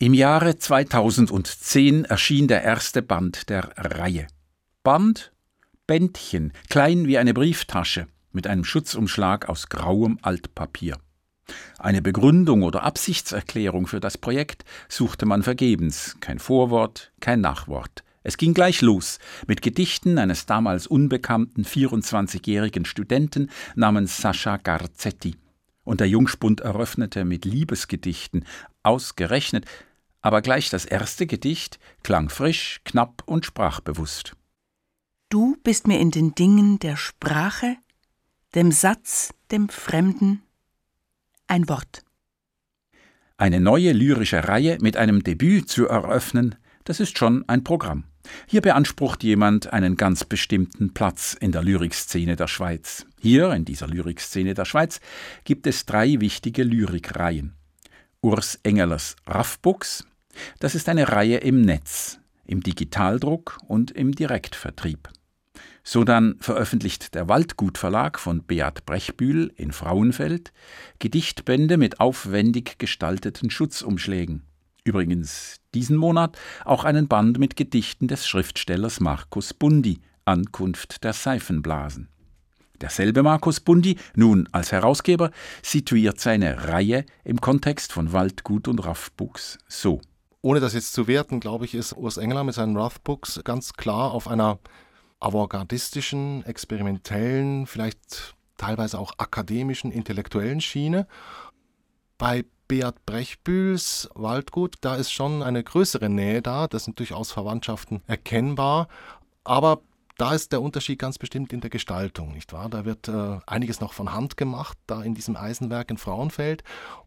Im Jahre 2010 erschien der erste Band der Reihe. Band, Bändchen, klein wie eine Brieftasche, mit einem Schutzumschlag aus grauem Altpapier. Eine Begründung oder Absichtserklärung für das Projekt suchte man vergebens, kein Vorwort, kein Nachwort. Es ging gleich los mit Gedichten eines damals unbekannten 24-jährigen Studenten namens Sascha Garzetti. Und der Jungspund eröffnete mit Liebesgedichten, ausgerechnet aber gleich das erste Gedicht klang frisch, knapp und sprachbewusst. Du bist mir in den Dingen der Sprache, dem Satz, dem Fremden, ein Wort. Eine neue lyrische Reihe mit einem Debüt zu eröffnen, das ist schon ein Programm. Hier beansprucht jemand einen ganz bestimmten Platz in der Lyrikszene der Schweiz. Hier, in dieser Lyrikszene der Schweiz, gibt es drei wichtige Lyrikreihen. Urs Engelers Raffbooks, das ist eine Reihe im Netz, im Digitaldruck und im Direktvertrieb. So dann veröffentlicht der Waldgut Verlag von Beat Brechbühl in Frauenfeld Gedichtbände mit aufwendig gestalteten Schutzumschlägen. Übrigens diesen Monat auch einen Band mit Gedichten des Schriftstellers Markus Bundi, Ankunft der Seifenblasen. Derselbe Markus Bundi, nun als Herausgeber, situiert seine Reihe im Kontext von Waldgut und Raffbooks so. Ohne das jetzt zu werten, glaube ich, ist Urs Engler mit seinen Rathbooks ganz klar auf einer avantgardistischen, experimentellen, vielleicht teilweise auch akademischen, intellektuellen Schiene. Bei Beat Brechbühls Waldgut, da ist schon eine größere Nähe da, das sind durchaus Verwandtschaften erkennbar, aber da ist der Unterschied ganz bestimmt in der Gestaltung, nicht wahr? Da wird äh, einiges noch von Hand gemacht, da in diesem Eisenwerk in Frauenfeld.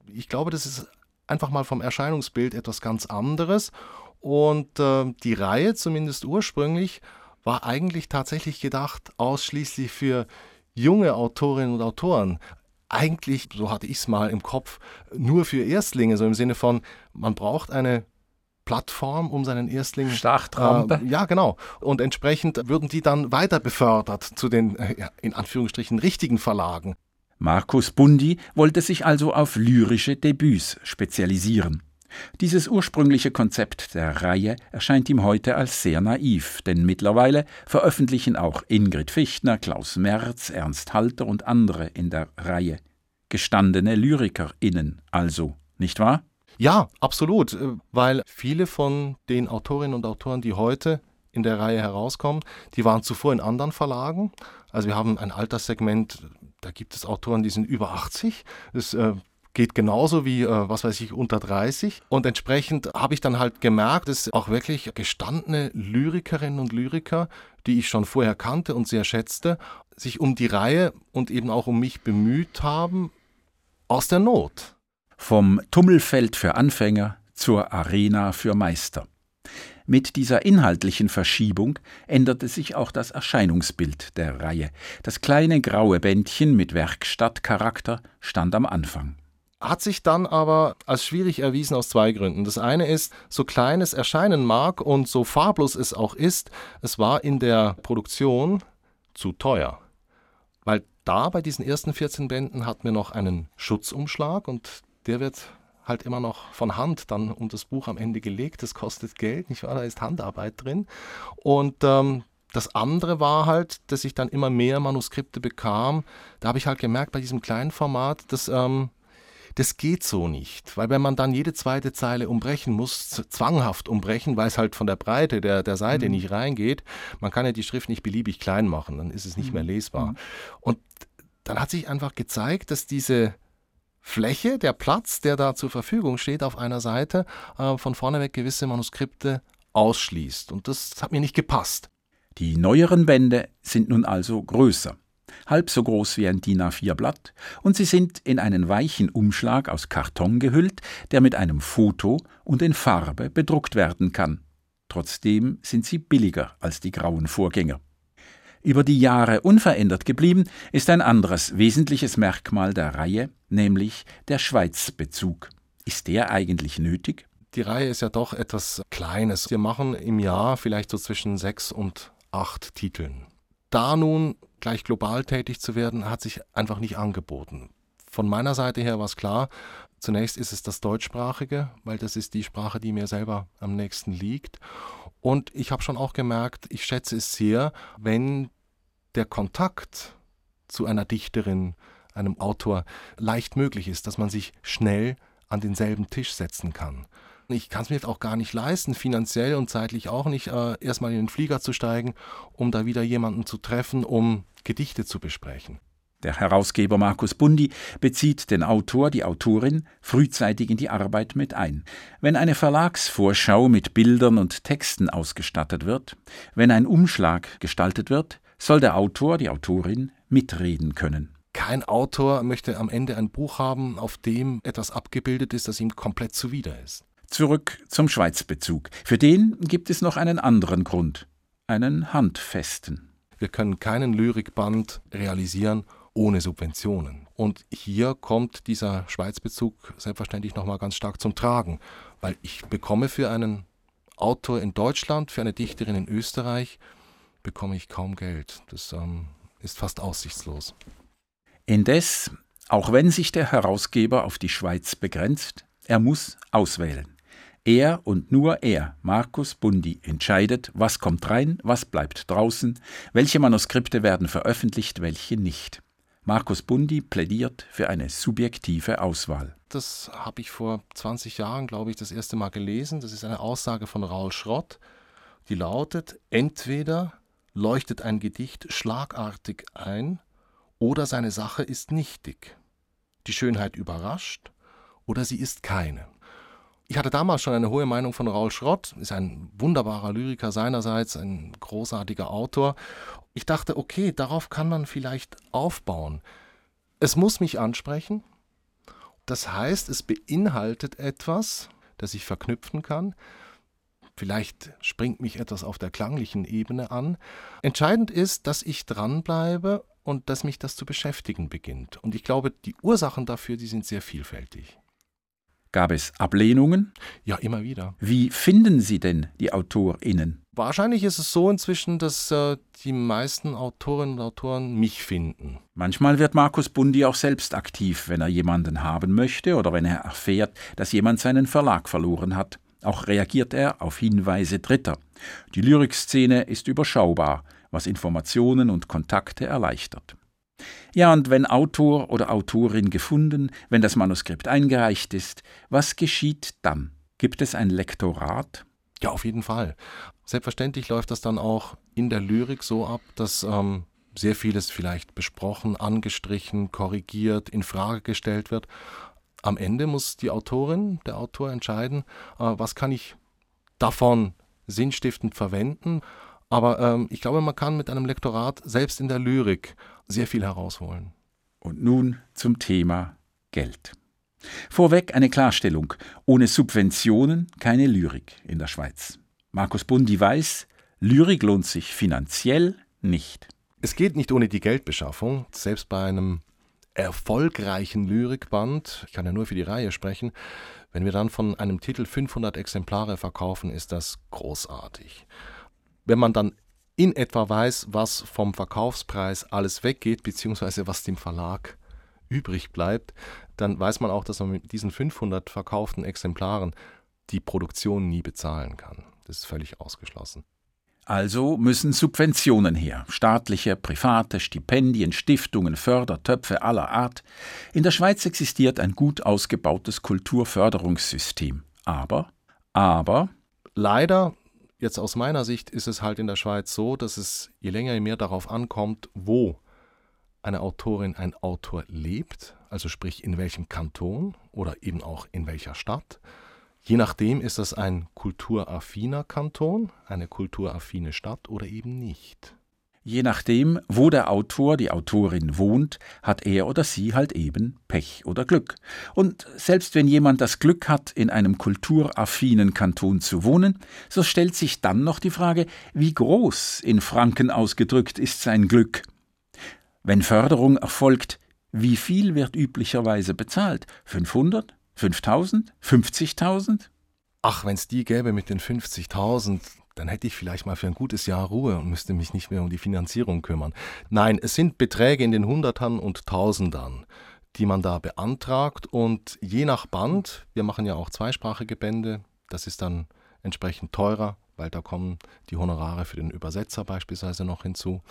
Ich glaube, das ist einfach mal vom Erscheinungsbild etwas ganz anderes. Und äh, die Reihe, zumindest ursprünglich, war eigentlich tatsächlich gedacht ausschließlich für junge Autorinnen und Autoren. Eigentlich, so hatte ich es mal im Kopf, nur für Erstlinge, so im Sinne von, man braucht eine Plattform, um seinen Erstling. Startrampe. Äh, ja, genau. Und entsprechend würden die dann weiter befördert zu den, äh, in Anführungsstrichen, richtigen Verlagen. Markus Bundi wollte sich also auf lyrische Debüts spezialisieren. Dieses ursprüngliche Konzept der Reihe erscheint ihm heute als sehr naiv, denn mittlerweile veröffentlichen auch Ingrid Fichtner, Klaus Merz, Ernst Halter und andere in der Reihe. Gestandene LyrikerInnen also, nicht wahr? Ja, absolut, äh, weil viele von den Autorinnen und Autoren, die heute in der Reihe herauskommen, die waren zuvor in anderen Verlagen. Also wir haben ein Alterssegment, da gibt es Autoren, die sind über 80. Das äh, geht genauso wie, äh, was weiß ich, unter 30. Und entsprechend habe ich dann halt gemerkt, dass auch wirklich gestandene Lyrikerinnen und Lyriker, die ich schon vorher kannte und sehr schätzte, sich um die Reihe und eben auch um mich bemüht haben, aus der Not. Vom Tummelfeld für Anfänger zur Arena für Meister. Mit dieser inhaltlichen Verschiebung änderte sich auch das Erscheinungsbild der Reihe. Das kleine graue Bändchen mit Werkstattcharakter stand am Anfang. Hat sich dann aber als schwierig erwiesen aus zwei Gründen. Das eine ist, so klein es erscheinen mag und so farblos es auch ist, es war in der Produktion zu teuer. Weil da bei diesen ersten 14 Bänden hatten wir noch einen Schutzumschlag und der wird halt immer noch von Hand dann um das Buch am Ende gelegt. Das kostet Geld, nicht wahr? Da ist Handarbeit drin. Und ähm, das andere war halt, dass ich dann immer mehr Manuskripte bekam. Da habe ich halt gemerkt, bei diesem kleinen Format, dass ähm, das geht so nicht. Weil wenn man dann jede zweite Zeile umbrechen muss, zwanghaft umbrechen, weil es halt von der Breite der, der Seite mhm. nicht reingeht, man kann ja die Schrift nicht beliebig klein machen, dann ist es nicht mhm. mehr lesbar. Mhm. Und dann hat sich einfach gezeigt, dass diese Fläche, der Platz, der da zur Verfügung steht auf einer Seite, äh, von vorneweg gewisse Manuskripte ausschließt. Und das hat mir nicht gepasst. Die neueren Bände sind nun also größer, halb so groß wie ein DIN A4-Blatt, und sie sind in einen weichen Umschlag aus Karton gehüllt, der mit einem Foto und in Farbe bedruckt werden kann. Trotzdem sind sie billiger als die grauen Vorgänger. Über die Jahre unverändert geblieben ist ein anderes wesentliches Merkmal der Reihe, nämlich der Schweizbezug. Ist der eigentlich nötig? Die Reihe ist ja doch etwas Kleines. Wir machen im Jahr vielleicht so zwischen sechs und acht Titeln. Da nun gleich global tätig zu werden, hat sich einfach nicht angeboten. Von meiner Seite her war es klar, Zunächst ist es das Deutschsprachige, weil das ist die Sprache, die mir selber am nächsten liegt. Und ich habe schon auch gemerkt, ich schätze es sehr, wenn der Kontakt zu einer Dichterin, einem Autor leicht möglich ist, dass man sich schnell an denselben Tisch setzen kann. Ich kann es mir jetzt auch gar nicht leisten, finanziell und zeitlich auch nicht, äh, erstmal in den Flieger zu steigen, um da wieder jemanden zu treffen, um Gedichte zu besprechen. Der Herausgeber Markus Bundi bezieht den Autor, die Autorin frühzeitig in die Arbeit mit ein. Wenn eine Verlagsvorschau mit Bildern und Texten ausgestattet wird, wenn ein Umschlag gestaltet wird, soll der Autor, die Autorin mitreden können. Kein Autor möchte am Ende ein Buch haben, auf dem etwas abgebildet ist, das ihm komplett zuwider ist. Zurück zum Schweizbezug. Für den gibt es noch einen anderen Grund, einen handfesten. Wir können keinen Lyrikband realisieren ohne Subventionen. Und hier kommt dieser Schweizbezug selbstverständlich nochmal ganz stark zum Tragen, weil ich bekomme für einen Autor in Deutschland, für eine Dichterin in Österreich, bekomme ich kaum Geld. Das ähm, ist fast aussichtslos. Indes, auch wenn sich der Herausgeber auf die Schweiz begrenzt, er muss auswählen. Er und nur er, Markus Bundi, entscheidet, was kommt rein, was bleibt draußen, welche Manuskripte werden veröffentlicht, welche nicht. Markus Bundi plädiert für eine subjektive Auswahl. Das habe ich vor 20 Jahren, glaube ich, das erste Mal gelesen. Das ist eine Aussage von Raul Schrott, die lautet: Entweder leuchtet ein Gedicht schlagartig ein, oder seine Sache ist nichtig. Die Schönheit überrascht, oder sie ist keine. Ich hatte damals schon eine hohe Meinung von Raul Schrott, ist ein wunderbarer Lyriker seinerseits, ein großartiger Autor ich dachte, okay, darauf kann man vielleicht aufbauen. Es muss mich ansprechen. Das heißt, es beinhaltet etwas, das ich verknüpfen kann. Vielleicht springt mich etwas auf der klanglichen Ebene an. Entscheidend ist, dass ich dranbleibe und dass mich das zu beschäftigen beginnt. Und ich glaube, die Ursachen dafür, die sind sehr vielfältig. Gab es Ablehnungen? Ja, immer wieder. Wie finden Sie denn die AutorInnen? Wahrscheinlich ist es so inzwischen, dass äh, die meisten Autorinnen und Autoren mich finden. Manchmal wird Markus Bundi auch selbst aktiv, wenn er jemanden haben möchte oder wenn er erfährt, dass jemand seinen Verlag verloren hat. Auch reagiert er auf Hinweise Dritter. Die Lyrikszene ist überschaubar, was Informationen und Kontakte erleichtert. Ja, und wenn Autor oder Autorin gefunden, wenn das Manuskript eingereicht ist, was geschieht dann? Gibt es ein Lektorat? Ja, auf jeden Fall. Selbstverständlich läuft das dann auch in der Lyrik so ab, dass ähm, sehr vieles vielleicht besprochen, angestrichen, korrigiert, in Frage gestellt wird. Am Ende muss die Autorin, der Autor entscheiden, äh, was kann ich davon sinnstiftend verwenden. Aber ähm, ich glaube, man kann mit einem Lektorat selbst in der Lyrik sehr viel herausholen. Und nun zum Thema Geld. Vorweg eine Klarstellung. Ohne Subventionen keine Lyrik in der Schweiz. Markus Bundi weiß, Lyrik lohnt sich finanziell nicht. Es geht nicht ohne die Geldbeschaffung. Selbst bei einem erfolgreichen Lyrikband, ich kann ja nur für die Reihe sprechen, wenn wir dann von einem Titel 500 Exemplare verkaufen, ist das großartig. Wenn man dann in etwa weiß, was vom Verkaufspreis alles weggeht, beziehungsweise was dem Verlag übrig bleibt, dann weiß man auch, dass man mit diesen 500 verkauften Exemplaren die Produktion nie bezahlen kann. Das ist völlig ausgeschlossen. Also müssen Subventionen her, staatliche, private, Stipendien, Stiftungen, Fördertöpfe aller Art. In der Schweiz existiert ein gut ausgebautes Kulturförderungssystem. Aber, aber. Leider, jetzt aus meiner Sicht, ist es halt in der Schweiz so, dass es je länger je mehr darauf ankommt, wo eine Autorin, ein Autor lebt, also sprich in welchem Kanton oder eben auch in welcher Stadt. Je nachdem ist das ein kulturaffiner Kanton, eine kulturaffine Stadt oder eben nicht. Je nachdem, wo der Autor, die Autorin wohnt, hat er oder sie halt eben Pech oder Glück. Und selbst wenn jemand das Glück hat, in einem kulturaffinen Kanton zu wohnen, so stellt sich dann noch die Frage, wie groß in Franken ausgedrückt ist sein Glück. Wenn Förderung erfolgt, wie viel wird üblicherweise bezahlt? 500? 5000? 50.000? Ach, wenn es die gäbe mit den 50.000, dann hätte ich vielleicht mal für ein gutes Jahr Ruhe und müsste mich nicht mehr um die Finanzierung kümmern. Nein, es sind Beträge in den Hundertern und Tausendern, die man da beantragt. Und je nach Band, wir machen ja auch zweisprachige Bände, das ist dann entsprechend teurer, weil da kommen die Honorare für den Übersetzer beispielsweise noch hinzu.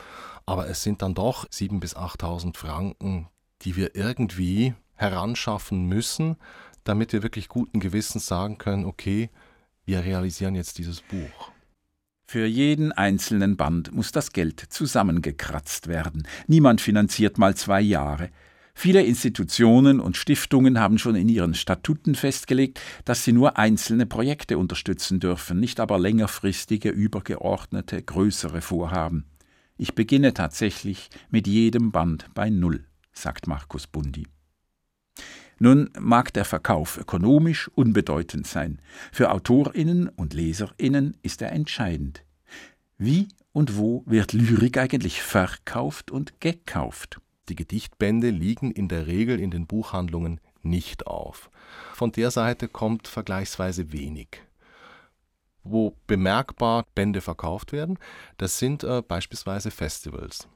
Aber es sind dann doch 7.000 bis 8.000 Franken, die wir irgendwie heranschaffen müssen, damit wir wirklich guten Gewissens sagen können, okay, wir realisieren jetzt dieses Buch. Für jeden einzelnen Band muss das Geld zusammengekratzt werden. Niemand finanziert mal zwei Jahre. Viele Institutionen und Stiftungen haben schon in ihren Statuten festgelegt, dass sie nur einzelne Projekte unterstützen dürfen, nicht aber längerfristige, übergeordnete, größere Vorhaben. Ich beginne tatsächlich mit jedem Band bei Null, sagt Markus Bundi. Nun mag der Verkauf ökonomisch unbedeutend sein, für Autorinnen und Leserinnen ist er entscheidend. Wie und wo wird Lyrik eigentlich verkauft und gekauft? Die Gedichtbände liegen in der Regel in den Buchhandlungen nicht auf. Von der Seite kommt vergleichsweise wenig. Wo bemerkbar Bände verkauft werden, das sind äh, beispielsweise Festivals.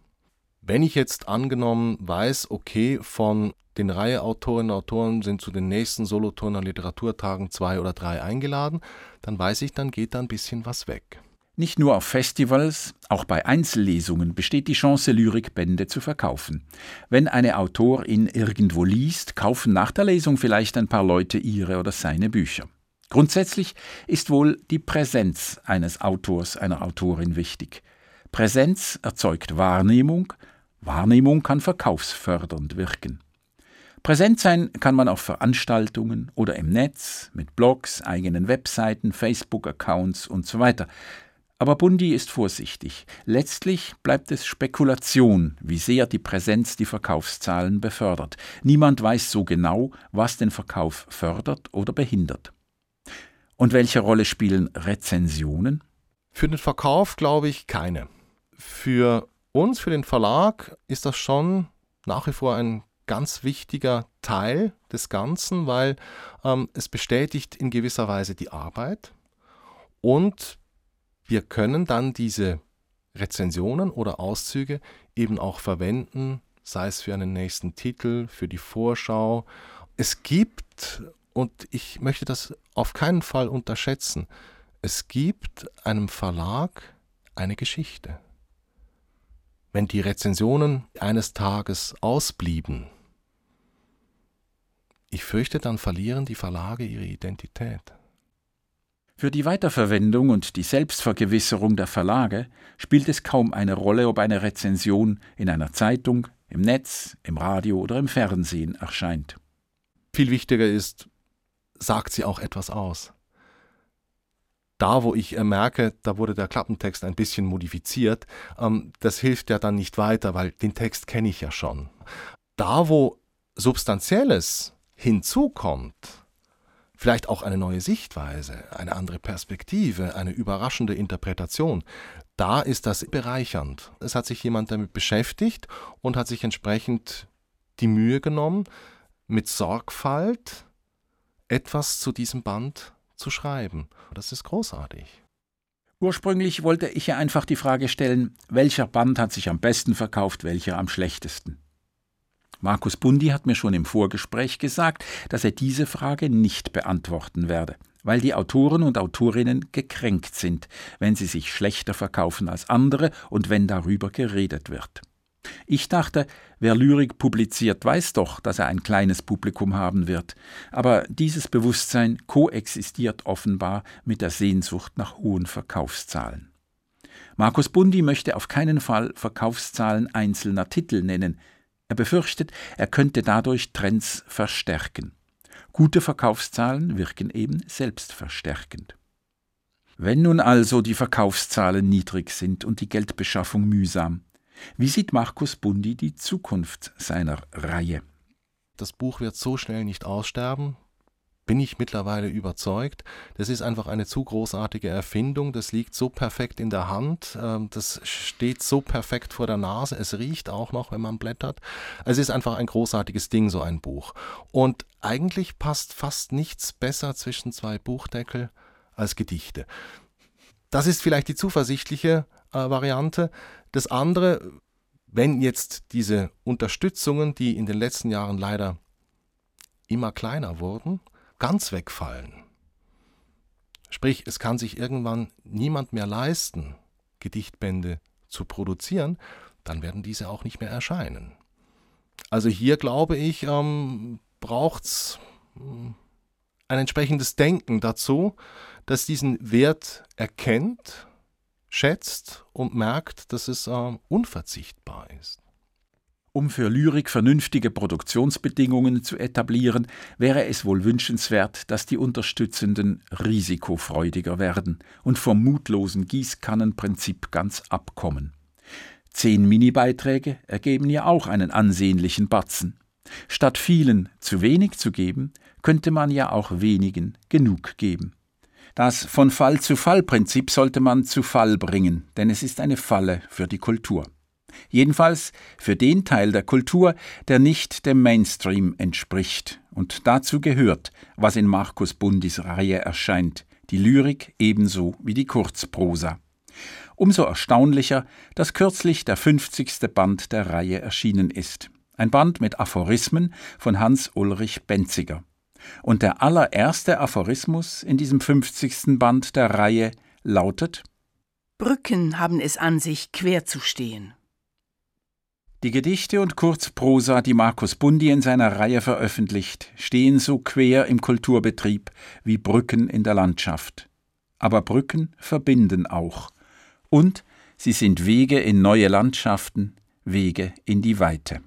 Wenn ich jetzt angenommen weiß, okay, von den Reiheautorinnen und Autoren sind zu den nächsten Solothurner Literaturtagen zwei oder drei eingeladen, dann weiß ich, dann geht da ein bisschen was weg. Nicht nur auf Festivals, auch bei Einzellesungen besteht die Chance, Lyrikbände zu verkaufen. Wenn eine Autorin irgendwo liest, kaufen nach der Lesung vielleicht ein paar Leute ihre oder seine Bücher. Grundsätzlich ist wohl die Präsenz eines Autors, einer Autorin wichtig. Präsenz erzeugt Wahrnehmung, Wahrnehmung kann verkaufsfördernd wirken. Präsent sein kann man auf Veranstaltungen oder im Netz, mit Blogs, eigenen Webseiten, Facebook-Accounts und so weiter. Aber Bundi ist vorsichtig. Letztlich bleibt es Spekulation, wie sehr die Präsenz die Verkaufszahlen befördert. Niemand weiß so genau, was den Verkauf fördert oder behindert. Und welche Rolle spielen Rezensionen? Für den Verkauf glaube ich keine. Für uns, für den Verlag, ist das schon nach wie vor ein ganz wichtiger Teil des Ganzen, weil ähm, es bestätigt in gewisser Weise die Arbeit und wir können dann diese Rezensionen oder Auszüge eben auch verwenden, sei es für einen nächsten Titel, für die Vorschau. Es gibt, und ich möchte das auf keinen Fall unterschätzen, es gibt einem Verlag eine Geschichte. Wenn die Rezensionen eines Tages ausblieben, ich fürchte, dann verlieren die Verlage ihre Identität. Für die Weiterverwendung und die Selbstvergewisserung der Verlage spielt es kaum eine Rolle, ob eine Rezension in einer Zeitung, im Netz, im Radio oder im Fernsehen erscheint. Viel wichtiger ist, sagt sie auch etwas aus da, wo ich äh, merke, da wurde der Klappentext ein bisschen modifiziert, ähm, das hilft ja dann nicht weiter, weil den Text kenne ich ja schon. Da, wo Substanzielles hinzukommt, vielleicht auch eine neue Sichtweise, eine andere Perspektive, eine überraschende Interpretation, da ist das bereichernd. Es hat sich jemand damit beschäftigt und hat sich entsprechend die Mühe genommen, mit Sorgfalt etwas zu diesem Band zu schreiben. Das ist großartig. Ursprünglich wollte ich ja einfach die Frage stellen, welcher Band hat sich am besten verkauft, welcher am schlechtesten. Markus Bundi hat mir schon im Vorgespräch gesagt, dass er diese Frage nicht beantworten werde, weil die Autoren und Autorinnen gekränkt sind, wenn sie sich schlechter verkaufen als andere und wenn darüber geredet wird. Ich dachte, wer Lyrik publiziert, weiß doch, dass er ein kleines Publikum haben wird, aber dieses Bewusstsein koexistiert offenbar mit der Sehnsucht nach hohen Verkaufszahlen. Markus Bundi möchte auf keinen Fall Verkaufszahlen einzelner Titel nennen. Er befürchtet, er könnte dadurch Trends verstärken. Gute Verkaufszahlen wirken eben selbstverstärkend. Wenn nun also die Verkaufszahlen niedrig sind und die Geldbeschaffung mühsam, wie sieht Markus Bundi die Zukunft seiner Reihe? Das Buch wird so schnell nicht aussterben, bin ich mittlerweile überzeugt. Das ist einfach eine zu großartige Erfindung. Das liegt so perfekt in der Hand. Ähm, das steht so perfekt vor der Nase. Es riecht auch noch, wenn man blättert. Es ist einfach ein großartiges Ding, so ein Buch. Und eigentlich passt fast nichts besser zwischen zwei Buchdeckel als Gedichte. Das ist vielleicht die zuversichtliche äh, Variante. Das andere, wenn jetzt diese Unterstützungen, die in den letzten Jahren leider immer kleiner wurden, ganz wegfallen. Sprich, es kann sich irgendwann niemand mehr leisten, Gedichtbände zu produzieren, dann werden diese auch nicht mehr erscheinen. Also hier glaube ich, ähm, braucht es hm, ein entsprechendes Denken dazu, das diesen Wert erkennt, schätzt und merkt, dass es äh, unverzichtbar ist. Um für Lyrik vernünftige Produktionsbedingungen zu etablieren, wäre es wohl wünschenswert, dass die Unterstützenden risikofreudiger werden und vom mutlosen Gießkannenprinzip ganz abkommen. Zehn Mini-Beiträge ergeben ja auch einen ansehnlichen Batzen. Statt vielen zu wenig zu geben, könnte man ja auch wenigen genug geben. Das von Fall zu Fall Prinzip sollte man zu Fall bringen, denn es ist eine Falle für die Kultur. Jedenfalls für den Teil der Kultur, der nicht dem Mainstream entspricht und dazu gehört, was in Markus Bundis Reihe erscheint, die Lyrik ebenso wie die Kurzprosa. Umso erstaunlicher, dass kürzlich der 50. Band der Reihe erschienen ist. Ein Band mit Aphorismen von Hans Ulrich Benziger. Und der allererste Aphorismus in diesem 50. Band der Reihe lautet Brücken haben es an sich, quer zu stehen. Die Gedichte und Kurzprosa, die Markus Bundi in seiner Reihe veröffentlicht, stehen so quer im Kulturbetrieb wie Brücken in der Landschaft. Aber Brücken verbinden auch. Und sie sind Wege in neue Landschaften, Wege in die Weite.